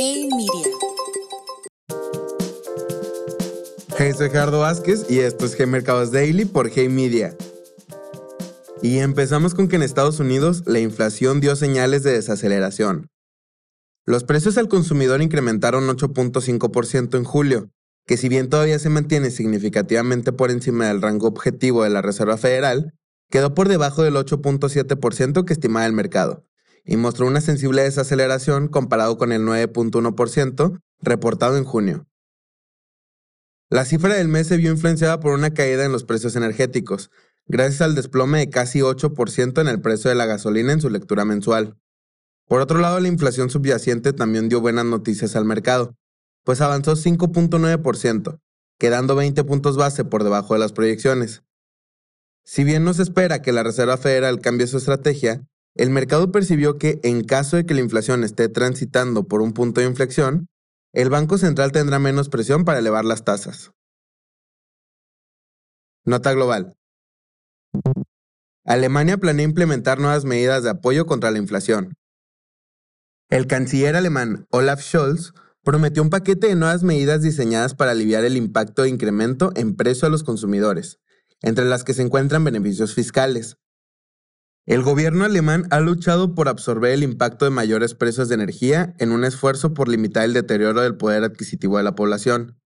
Hey soy Gerardo Vázquez y esto es G Mercados Daily por Hey Media. Y empezamos con que en Estados Unidos la inflación dio señales de desaceleración. Los precios al consumidor incrementaron 8.5% en julio, que si bien todavía se mantiene significativamente por encima del rango objetivo de la Reserva Federal, quedó por debajo del 8.7% que estimaba el mercado, y mostró una sensible desaceleración comparado con el 9.1% reportado en junio. La cifra del mes se vio influenciada por una caída en los precios energéticos, gracias al desplome de casi 8% en el precio de la gasolina en su lectura mensual. Por otro lado, la inflación subyacente también dio buenas noticias al mercado, pues avanzó 5.9%, quedando 20 puntos base por debajo de las proyecciones. Si bien no se espera que la Reserva Federal cambie su estrategia, el mercado percibió que en caso de que la inflación esté transitando por un punto de inflexión, el Banco Central tendrá menos presión para elevar las tasas. Nota global. Alemania planea implementar nuevas medidas de apoyo contra la inflación. El canciller alemán Olaf Scholz prometió un paquete de nuevas medidas diseñadas para aliviar el impacto de incremento en precio a los consumidores, entre las que se encuentran beneficios fiscales. El gobierno alemán ha luchado por absorber el impacto de mayores precios de energía en un esfuerzo por limitar el deterioro del poder adquisitivo de la población.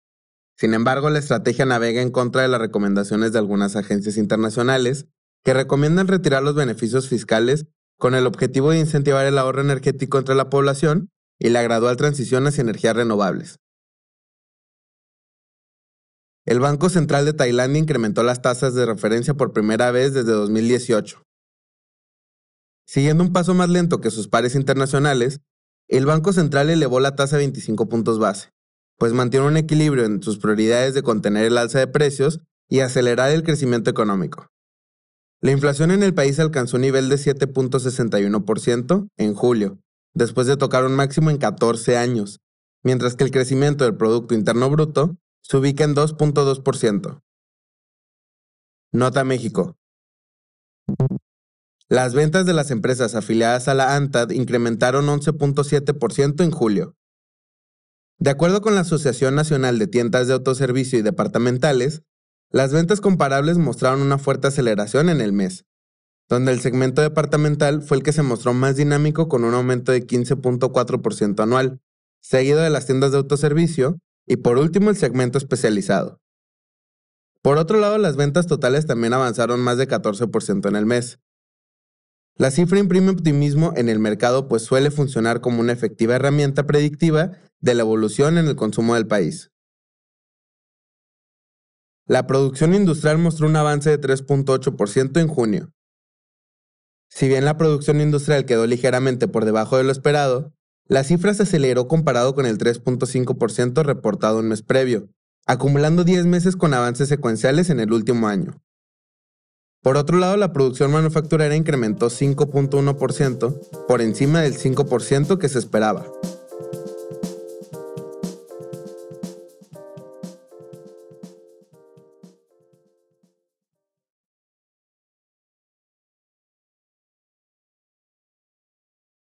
Sin embargo, la estrategia navega en contra de las recomendaciones de algunas agencias internacionales que recomiendan retirar los beneficios fiscales con el objetivo de incentivar el ahorro energético entre la población y la gradual transición hacia energías renovables. El Banco Central de Tailandia incrementó las tasas de referencia por primera vez desde 2018. Siguiendo un paso más lento que sus pares internacionales, el Banco Central elevó la tasa a 25 puntos base, pues mantiene un equilibrio en sus prioridades de contener el alza de precios y acelerar el crecimiento económico. La inflación en el país alcanzó un nivel de 7.61% en julio, después de tocar un máximo en 14 años, mientras que el crecimiento del Producto Interno Bruto se ubica en 2.2%. Nota México. Las ventas de las empresas afiliadas a la ANTAD incrementaron 11.7% en julio. De acuerdo con la Asociación Nacional de Tiendas de Autoservicio y Departamentales, las ventas comparables mostraron una fuerte aceleración en el mes, donde el segmento departamental fue el que se mostró más dinámico con un aumento de 15.4% anual, seguido de las tiendas de autoservicio y por último el segmento especializado. Por otro lado, las ventas totales también avanzaron más de 14% en el mes. La cifra imprime optimismo en el mercado pues suele funcionar como una efectiva herramienta predictiva de la evolución en el consumo del país. La producción industrial mostró un avance de 3.8% en junio, si bien la producción industrial quedó ligeramente por debajo de lo esperado, la cifra se aceleró comparado con el 3.5% reportado un mes previo, acumulando 10 meses con avances secuenciales en el último año. Por otro lado, la producción manufacturera incrementó 5.1% por encima del 5% que se esperaba.